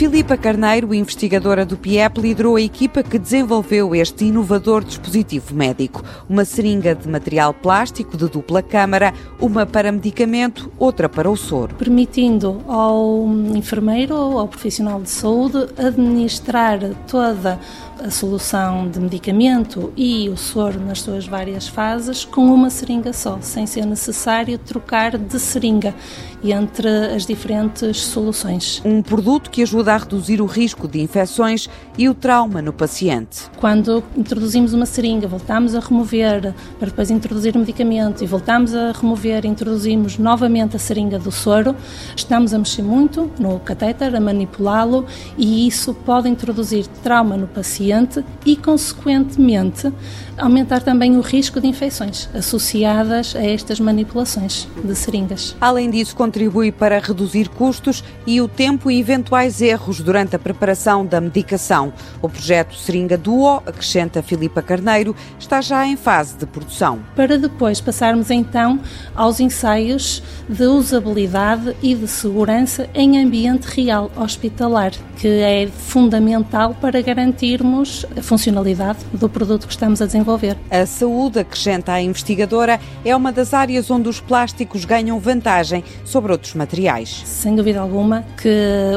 Filipa Carneiro, investigadora do PIEP, liderou a equipa que desenvolveu este inovador dispositivo médico. Uma seringa de material plástico de dupla câmara, uma para medicamento, outra para o soro. Permitindo ao enfermeiro ou ao profissional de saúde administrar toda a solução de medicamento e o soro nas suas várias fases com uma seringa só, sem ser necessário trocar de seringa entre as diferentes soluções. Um produto que ajuda a reduzir o risco de infecções e o trauma no paciente. Quando introduzimos uma seringa, voltamos a remover para depois introduzir o medicamento e voltamos a remover introduzimos novamente a seringa do soro, estamos a mexer muito no catéter, a manipulá-lo e isso pode introduzir trauma no paciente e, consequentemente, aumentar também o risco de infecções associadas a estas manipulações de seringas. Além disso, contribui para reduzir custos e o tempo e eventuais erros durante a preparação da medicação. O projeto Seringa Duo, acrescenta Filipa Carneiro, está já em fase de produção. Para depois passarmos então aos ensaios de usabilidade e de segurança em ambiente real hospitalar, que é fundamental para garantirmos a funcionalidade do produto que estamos a desenvolver desenvolver. A saúde, acrescenta a investigadora, é uma das áreas onde os plásticos ganham vantagem sobre outros materiais. Sem dúvida alguma que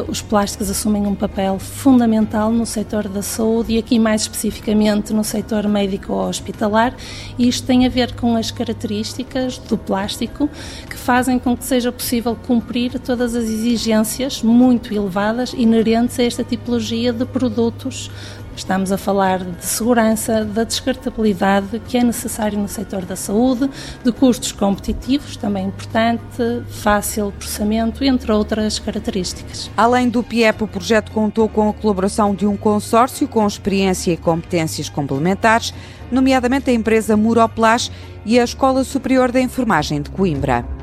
os plásticos assumem um papel fundamental no setor da saúde e aqui mais especificamente no setor médico ou hospitalar, e isto tem a ver com as características do plástico que fazem com que seja possível cumprir todas as exigências muito elevadas inerentes a esta tipologia de produtos Estamos a falar de segurança, da descartabilidade que é necessário no setor da saúde, de custos competitivos, também importante, fácil processamento, entre outras características. Além do PIEP, o projeto contou com a colaboração de um consórcio com experiência e competências complementares, nomeadamente a empresa Muroplas e a Escola Superior da Enfermagem de Coimbra.